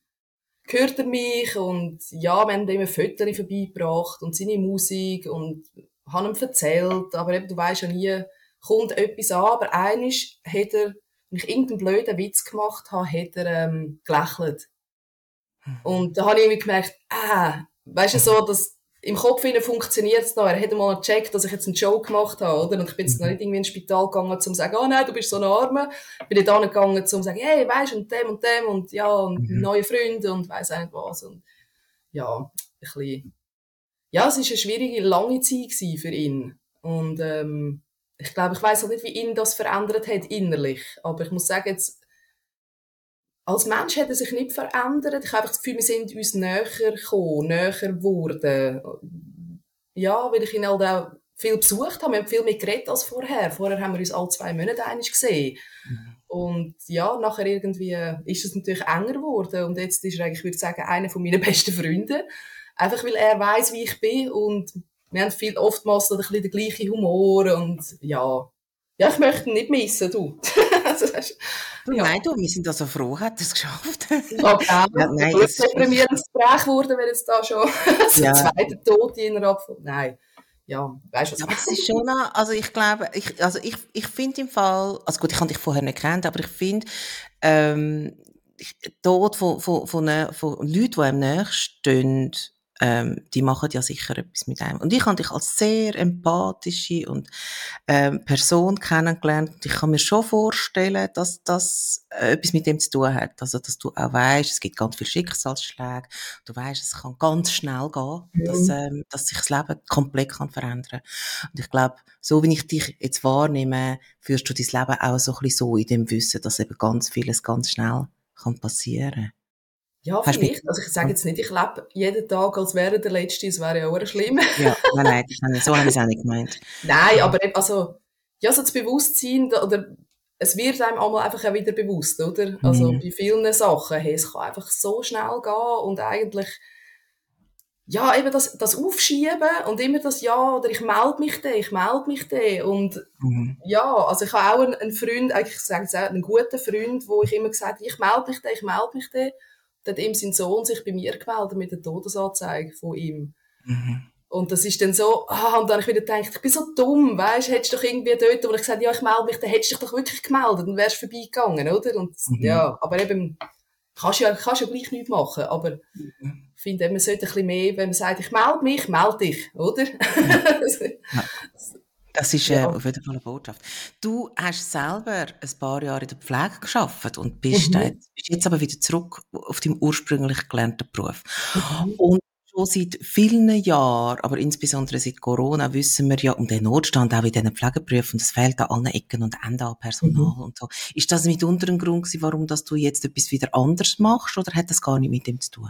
hört er mich? Und ja, wir haben ihm ein Foto vorbeigebracht und seine Musik und haben ihm erzählt, aber eben, du weisst ja nie, kommt etwas an, aber einisch hat er, wenn ich irgendeinen blöden Witz gemacht habe, hat er ähm, gelächelt. Und da habe ich irgendwie gemerkt, ah, weißt du, so, dass im Kopf funktioniert es noch. Er hat mal gecheckt, dass ich jetzt einen Joke gemacht habe, oder? Und ich bin jetzt noch nicht irgendwie ins Spital gegangen, um zu sagen, oh nein, du bist so ein Arme. Bin ich da gegangen, um zu sagen, hey, weisst du, und dem und dem und ja, und Mhm. neue Freunde und weiss auch nicht was. Und ja, ein bisschen, ja, es war eine schwierige, lange Zeit für ihn. Und ähm, ich glaube, ich weiß auch nicht, wie ihn das verändert hat innerlich. Aber ich muss sagen, jetzt, als Mensch hat er sich nicht verändert. Ich habe einfach das Gefühl, wir sind uns näher gekommen, näher geworden. Ja, weil ich ihn halt auch viel besucht habe. Wir haben viel mehr geredet als vorher. Vorher haben wir uns alle zwei Monate einig gesehen. Mhm. Und ja, nachher irgendwie ist es natürlich enger geworden. Und jetzt ist er eigentlich, würde ich sagen, einer von meinen [laughs] besten Freunde. Einfach weil er weiß, wie ich bin. Und wir haben viel, oftmals so ein bisschen den gleichen Humor. Und ja, ja, ich möchte ihn nicht missen, du. [laughs] also, das ist- Ja. Nein, du, wir sind also froh, hat es geschafft. Ja. [laughs] Ja, nein, es ist- deprimierendes Gespräch geworden, wenn jetzt da schon [laughs] so Ja. ein zweiter Tod innerhalb von... Nein. Ja, weißt du, was Ja, es ist schon noch, also ich glaube, ich, also ich, ich finde im Fall, also gut, ich habe dich vorher nicht kennt, aber ich finde, ähm, Tod von, von, von, äh, von Leuten, die einem näher stehen, ähm, die machen ja sicher etwas mit einem. Und ich habe dich als sehr empathische und ähm, Person kennengelernt. Und ich kann mir schon vorstellen, dass das äh, etwas mit dem zu tun hat. Also, dass du auch weißt, es gibt ganz viele Schicksalsschläge. Du weißt, es kann ganz schnell gehen, mhm. dass, ähm, dass sich das Leben komplett kann verändern. Und ich glaube, so wie ich dich jetzt wahrnehme, führst du dein Leben auch so ein bisschen so in dem Wissen, dass eben ganz vieles ganz schnell kann passieren. Ja, Hast vielleicht. Also ich sage jetzt nicht, ich lebe jeden Tag, als wäre der letzte, das wäre ja auch schlimm. ja, nein, nein, so habe ich es auch nicht gemeint. Nein, aber also, ja, so das Bewusstsein, oder es wird einem einmal einfach auch wieder bewusst, oder? Also mhm. bei vielen Sachen, hey, es kann einfach so schnell gehen und eigentlich, ja, eben das, das Aufschieben und immer das Ja, oder ich melde mich da, ich melde mich da und mhm. ja, also ich habe auch einen, einen Freund, eigentlich sage ich einen guten Freund, wo ich immer gesagt habe, ich melde mich da, ich melde mich da dann hat ihm sein Sohn sich bei mir gemeldet mit der Todesanzeige von ihm. Mhm. Und das ist dann so, ah, und dann habe ich wieder gedacht, ich bin so dumm, weißt, hättest du doch irgendwie dort, wo ich gesagt ja, ich melde mich, dann hättest du dich doch wirklich gemeldet und wärst vorbeigegangen, oder? Und, mhm. ja, aber eben, kannst ja, kannst ja gleich nichts machen, aber mhm. ich finde, man sollte ein bisschen mehr, wenn man sagt, ich melde mich, melde dich, oder? Ja. [laughs] Das ist äh, auf jeden Fall eine Botschaft. Du hast selber ein paar Jahre in der Pflege geschafft und bist, mhm. jetzt, bist jetzt aber wieder zurück auf deinen ursprünglich gelernten Beruf. Mhm. Und schon seit vielen Jahren, aber insbesondere seit Corona, wissen wir ja um den Notstand auch in diesen Pflegeberufen. Es fehlt an allen Ecken und Enden an Personal mhm. und so. Ist das mitunter ein Grund gewesen, warum dass du jetzt etwas wieder anders machst oder hat das gar nicht mit dem zu tun?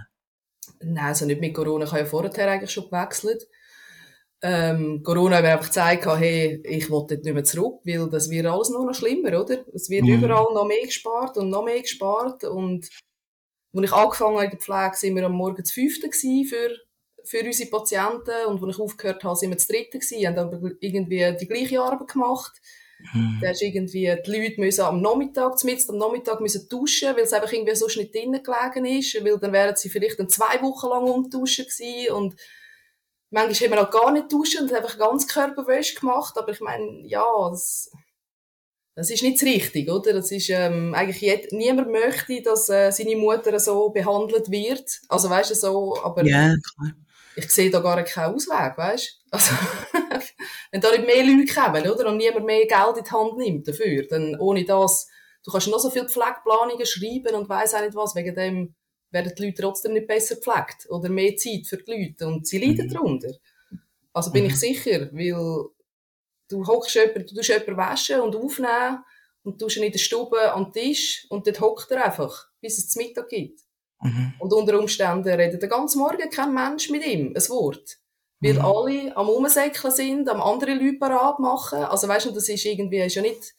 Nein, also nicht mit Corona. Ich habe ja vorher eigentlich schon gewechselt. Ähm, Corona hat mir einfach gezeigt, hey, ich will dort nicht mehr zurück, weil das wird alles nur noch schlimmer, oder? Es wird mhm. überall noch mehr gespart und noch mehr gespart und als ich angefangen habe in der Pflege, sind wir am Morgen zu fünften für, für unsere Patienten und als ich aufgehört habe, sind wir zu dritten gewesen, haben aber irgendwie die gleiche Arbeit gemacht. Mhm. Da ist irgendwie, die Leute müssen am Nachmittag, zumindest am Nachmittag müssen duschen, weil es einfach irgendwie so nicht drinnen gelegen ist, weil dann wären sie vielleicht dann zwei Wochen lang umduschen gewesen und manchmal haben wir auch gar nicht duschen und einfach ganz Körperwäsche gemacht, aber ich meine, ja, das, das ist nicht richtig, oder? Das ist, ähm, eigentlich jed, niemand möchte, dass äh, seine Mutter so behandelt wird. Also, weißt du, so, aber ja, klar. ich sehe da gar keinen Ausweg, weißt? Also, [laughs] wenn da nicht mehr Leute kommen, oder? Und niemand mehr Geld in die Hand nimmt dafür, dann ohne das, du kannst noch so viele Pflegeplanungen schreiben und weiss auch nicht was, wegen dem, werden die Leute trotzdem nicht besser gepflegt oder mehr Zeit für die Leute und sie leiden mhm. darunter. Also bin mhm. ich sicher, weil du hockst jemanden, du tust jemanden waschen und aufnehmen und tust ihn in der Stube am Tisch und dort hockt er einfach, bis es zum Mittag gibt. Mhm. Und unter Umständen redet den ganzen Morgen kein Mensch mit ihm, ein Wort. Weil mhm. alle am Umsäckeln sind, am andere Leute parat machen. Also weißt du, das ist irgendwie, ist ja nicht,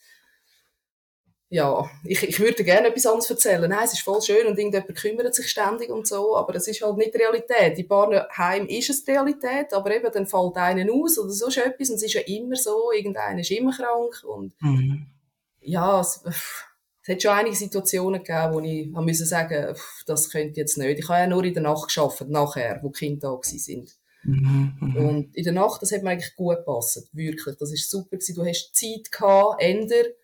ja, ich, ich würde gerne etwas anderes erzählen. Nein, es ist voll schön und irgendjemand kümmert sich ständig und so, aber es ist halt nicht die Realität. In Barnheim ist es die Realität, aber eben dann fällt einer aus oder so etwas und es ist ja immer so, irgendeiner ist immer krank und mhm. ja, es, es hat schon einige Situationen gegeben, wo ich habe müssen sagen, das könnte jetzt nicht. Ich habe ja nur in der Nacht geschafft, nachher, wo die Kinder da sind. Mhm, mhm, und in der Nacht, das hat mir eigentlich gut gepasst, wirklich. Das ist super gewesen. Du hast Zeit gehabt, Ende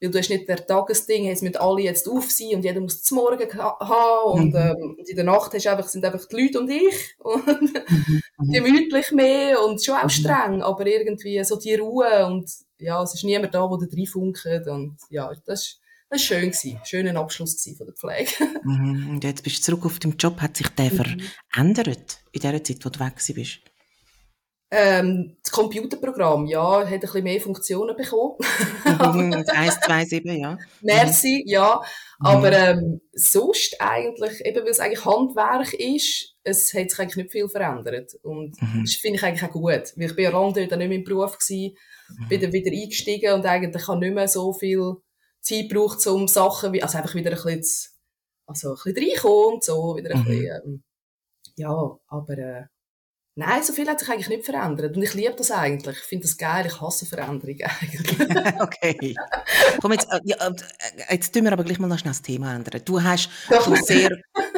weil du hast nicht der Tagesding, es müssen alle jetzt auf sein und jeder muss zum Morgen haben und, mhm. ähm, in der Nacht hast einfach, sind einfach die Leute und ich [laughs] und mhm. mhm. gemütlich mehr und schon auch streng, aber irgendwie so die Ruhe und ja, es ist niemand da, der da funkt und ja, das ist, das ist schön gewesen, schöner Abschluss gewesen von der Pflege. [laughs] Und jetzt bist du zurück auf deinem Job, hat sich der verändert in der Zeit, wo du weg bist? Ähm, das Computerprogramm, ja, hat ein bisschen mehr Funktionen bekommen. [laughs] 127, ja. Merci, ja. Aber ähm, sonst eigentlich, eben weil es eigentlich Handwerk ist, es hat sich eigentlich nicht viel verändert. Und mhm. das finde ich eigentlich auch gut. Weil ich bin ja lange nicht mehr im Beruf gewesen, mhm. bin dann wieder eingestiegen und eigentlich habe nicht mehr so viel Zeit gebraucht, um Sachen wie, also einfach wieder ein bisschen, also ein bisschen reinkommen und so, wieder ein mhm. bisschen, ähm, ja, aber, äh, Nein, so viel hat sich eigentlich nicht verändert. Und ich liebe das eigentlich. Ich finde das geil. Ich hasse Veränderungen eigentlich. [laughs] okay. Komm, jetzt, äh, ja, äh, jetzt tun wir aber gleich mal noch schnell das Thema ändern. Du hast schon sehr,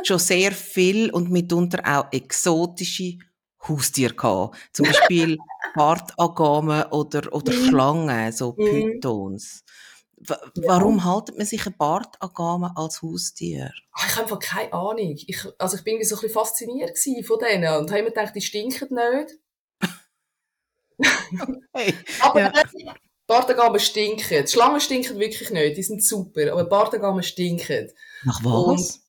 schon sehr viel und mitunter auch exotische Haustiere gehabt. Zum Beispiel [laughs] Bartagame oder, oder mhm. Schlangen, so mhm. Pythons. Warum haltet man sich ein Bartagame als Haustier? Ach, ich habe einfach keine Ahnung. Ich, also ich bin so ein bisschen fasziniert von denen und habe mir gedacht, die stinken nicht. [laughs] hey, aber ja. Bartagamen stinken. Die Schlangen stinken wirklich nicht, die sind super, aber Bartagamen stinken. Nach was? Und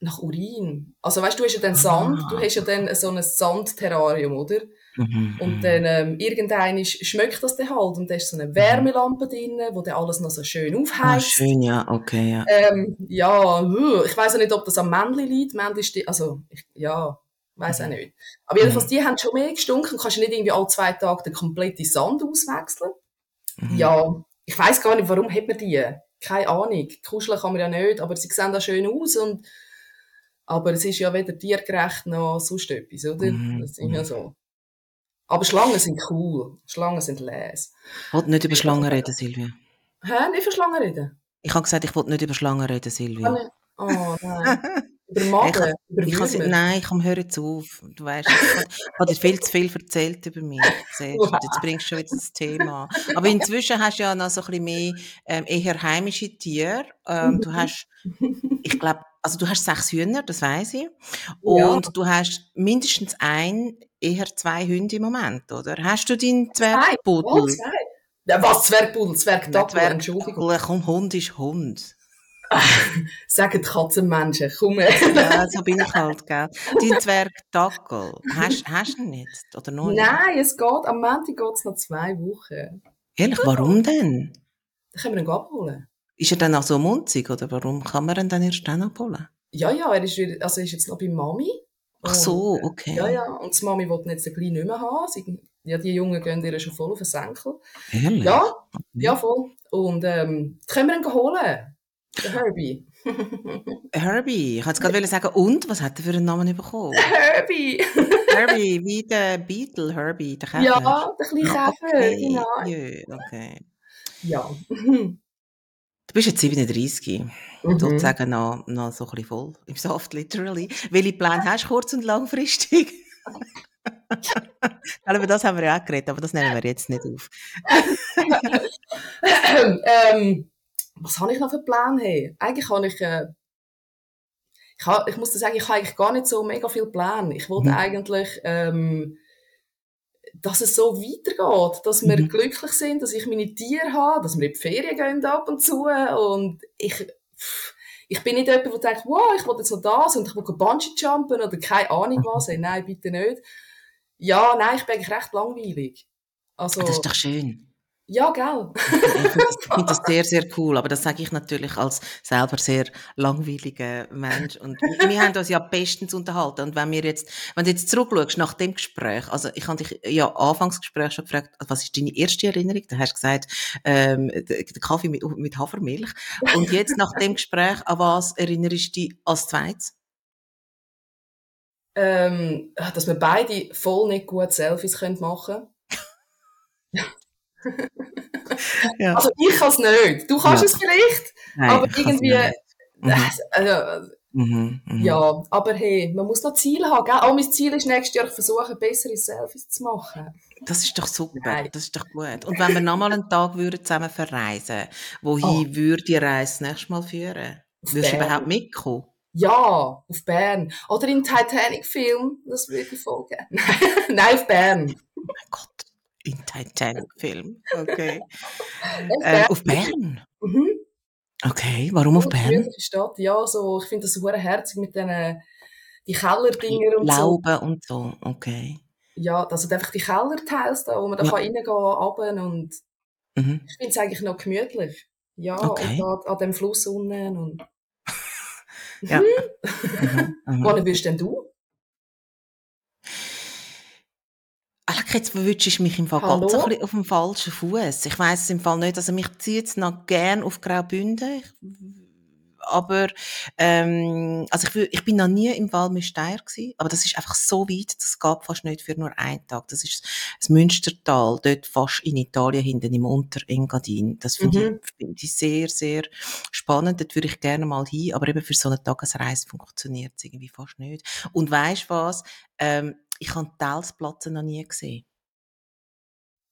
nach Urin. Also weißt du, du hast ja dann Sand, ah. du hast ja dann so ein Sandterrarium, oder? Mhm. Und mhm. dann ähm, irgendein schmeckt das dann halt und da ist so eine Wärmelampe drin, wo dann alles noch so schön ah, aufheizt. Ah, schön, ja, okay, ja. Ähm, ja, ich weiß auch nicht, ob das am Männchen liegt. Männchen ist, also, ich, ja, weiß auch mhm. nicht. Aber jedenfalls, mhm. die haben schon mehr gestunken. Du kannst nicht irgendwie alle zwei Tage den kompletten Sand auswechseln. Mhm. Ja, ich weiß gar nicht, warum hat man die? Keine Ahnung. Kuscheln kann man ja nicht, aber sie sehen da schön aus und aber es ist ja weder tiergerecht noch sonst etwas, oder? Mhm. Das ist ja so. Aber Schlangen sind cool. Schlangen sind les. Ich wollte nicht über Schlangen reden, Silvia. Hä? Nicht über Schlangen reden? Ich habe gesagt, ich wollte nicht über Schlangen reden, Silvia. Oh, nein. [laughs] über Magen? Ich, über ich has, nein, ich komme hören jetzt auf. Du weißt, ich habe dir viel zu viel erzählt über mich. Wow. Jetzt [laughs] bringst du schon wieder das Thema. Aber inzwischen hast du ja noch so ein bisschen mehr ähm, eher heimische Tiere. Ähm, du [laughs] hast, ich glaube, also du hast sechs Hühner, das weiß ich. Und ja. du hast mindestens ein, eher zwei Hunde im Moment, oder? Hast du deinen Zwergpudel? Zwei. Oh, Ja, was Zwergpudel? Zwergdackel, Entschuldigung. Komm, Hund ist Hund. [laughs] Sagen Katzenmenschen, komm ja, so bin ich halt, gell. Dein Zwergdackel, hast, hast du ihn nicht? Oder noch Nein, es geht, am Montag geht es noch zwei Wochen. Ehrlich, warum denn? Dann können wir ihn abholen. Ist er dann auch so munzig, oder warum kann man ihn dann erst dann abholen? Ja, ja, er ist, wieder, also er ist jetzt noch bei Mami. Ach so, okay. Ja, ja, und die Mami wollte ihn jetzt gleich nicht mehr haben. Sie, ja, die Jungen gehen ihr schon voll auf den Senkel. Ehrlich? Ja, ja, voll. Und ähm, können wir ihn holen? Der Herbie. [laughs] Herbie. Ich wollte gerade sagen, und? Was hat er für einen Namen bekommen? [laughs] Herbie. Herbie, wie der Beetle, Herbie, der Käfer. Ja, der kleine Käfer, okay. genau. Ja, okay. Ja. [laughs] Du bist jetzt 37. Mhm. Sozusagen noch, noch so ein bisschen voll im Soft, literally. Welche Pläne hast du kurz- und langfristig? [laughs] über das haben wir ja auch geredet, aber das nehmen wir jetzt nicht auf. [laughs] ähm, was habe ich noch für Pläne? Hey? Eigentlich habe ich, äh, ich, ha, ich muss sagen, ich habe eigentlich gar nicht so mega viel Pläne. Ich wollte mhm. eigentlich ähm, dass es so weitergeht, dass wir mhm. glücklich sind, dass ich meine Tiere habe, dass wir in die Ferien gehen ab und zu und ich, ich bin nicht jemand, der denkt, wow, ich will jetzt noch das und ich will Bungee-Jumpen oder keine Ahnung was. Hey, nein, bitte nicht. Ja, nein, ich bin eigentlich recht langweilig. Also, das ist doch schön. Ja, gell? ich finde das, [laughs] find das, sehr, sehr cool. Aber das sage ich natürlich als selber sehr langweiliger Mensch. Und wir haben uns ja bestens unterhalten. Und wenn wir jetzt, wenn du jetzt zurückschaust nach dem Gespräch, also ich habe dich ja Anfangsgespräch schon gefragt, was ist deine erste Erinnerung? Da hast du gesagt, ähm, der Kaffee mit, mit Hafermilch. Und jetzt nach dem Gespräch, an was erinnerst du dich als zweites? Ähm, dass wir beide voll nicht gut Selfies machen können. [laughs] ja. Also ich kann es nicht. Du kannst ja. es vielleicht, Nein, aber irgendwie... Mhm. [laughs] Also, mhm, mh. Ja, aber hey, man muss noch Ziele haben. Gell? Auch mein Ziel ist nächstes Jahr, ich versuche, bessere Selfies zu machen. Das ist doch super, Nein. das ist doch gut. Und wenn wir nochmal einen Tag würden zusammen verreisen, wohin oh. würde die Reise nächstes Mal führen? Würdest du überhaupt mitkommen? Ja, auf Bern. Oder im Titanic-Film, das würde ich folgen. [laughs] [laughs] Nein, auf Bern. Oh mein Gott in Titanic-Film. Okay. [laughs] äh, auf Bern? Mhm. Okay, warum auf Bern? Stadt, ja, so, ich finde das super herzig mit den die Kellerdinger und Lauben so. und so, okay. Ja, das sind einfach die Kellerteils da, wo man da ja. reingehen kann, und mhm. ich finde es eigentlich noch gemütlich. Ja, okay. und an, an dem Fluss unten und ja. mhm. Mhm. [laughs] Wann bist denn du? Ach, jetzt verwünsche ich mich im Fall Hallo? ganz ein bisschen auf dem falschen Fuß. Ich weiß es im Fall nicht. Also mich zieht es noch gern auf Graubünden. Aber ähm, also ich, ich bin noch nie im Walmüsteier gewesen, aber das ist einfach so weit, das geht fast nicht für nur einen Tag. Das ist das Münstertal, dort fast in Italien hinten im Unterengadin. Das finde mhm. ich, find ich sehr, sehr spannend. Dort würde ich gerne mal hin, aber eben für so eine Tagesreise funktioniert es irgendwie fast nicht. Und weißt was? Ähm, ich habe Telsplatten noch nie gesehen.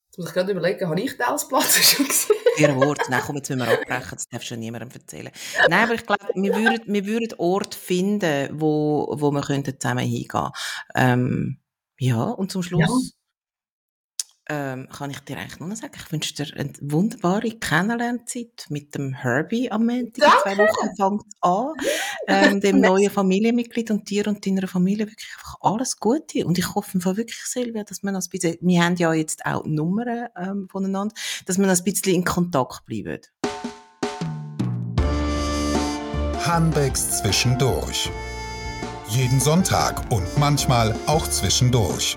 Jetzt muss ich gerade überlegen, habe ich Telsplatten [laughs] schon gesehen? Vier Worte. Nein, komm, jetzt müssen wir abbrechen, das darfst du niemandem erzählen. Nein, aber ich glaube, wir würden, wir würden Ort finden, wo, wo wir könnten zusammen hingehen ähm, Ja, und zum Schluss ähm, kann ich dir eigentlich nur noch sagen, ich wünsche dir eine wunderbare Kennenlernzeit mit dem Herbie am Montag. In zwei Wochen fängt es an. Ähm, [laughs] dem neuen Familienmitglied und dir und deiner Familie wirklich einfach alles Gute. Und ich hoffe einfach wirklich, Silvia, dass wir noch ein bisschen, wir haben ja jetzt auch Nummern ähm, voneinander, dass wir noch ein bisschen in Kontakt bleiben. Hanbecks zwischendurch. Jeden Sonntag und manchmal auch zwischendurch.